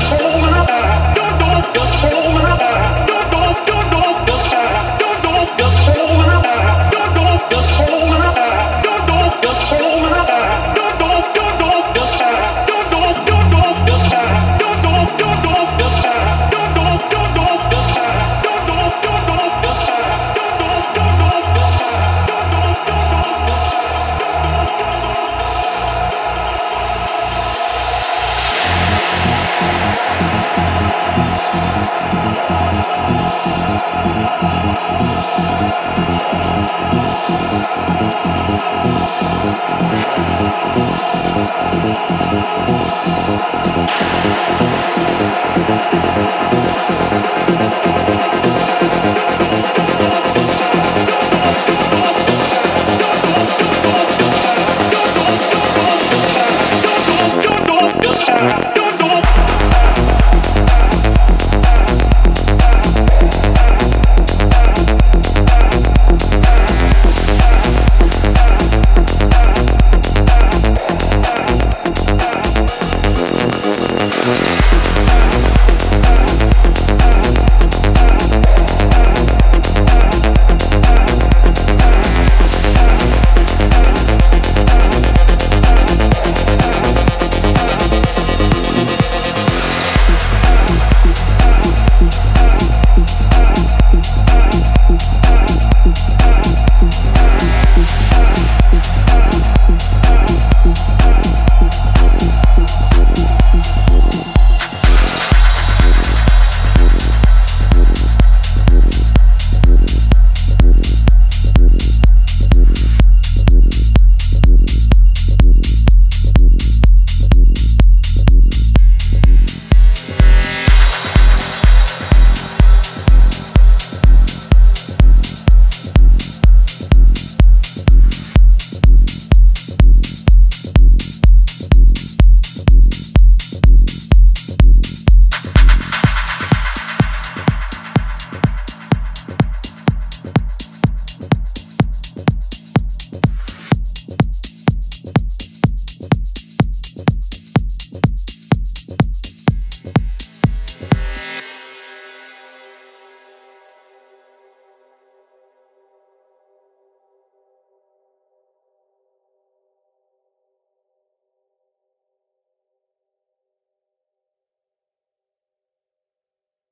just Thank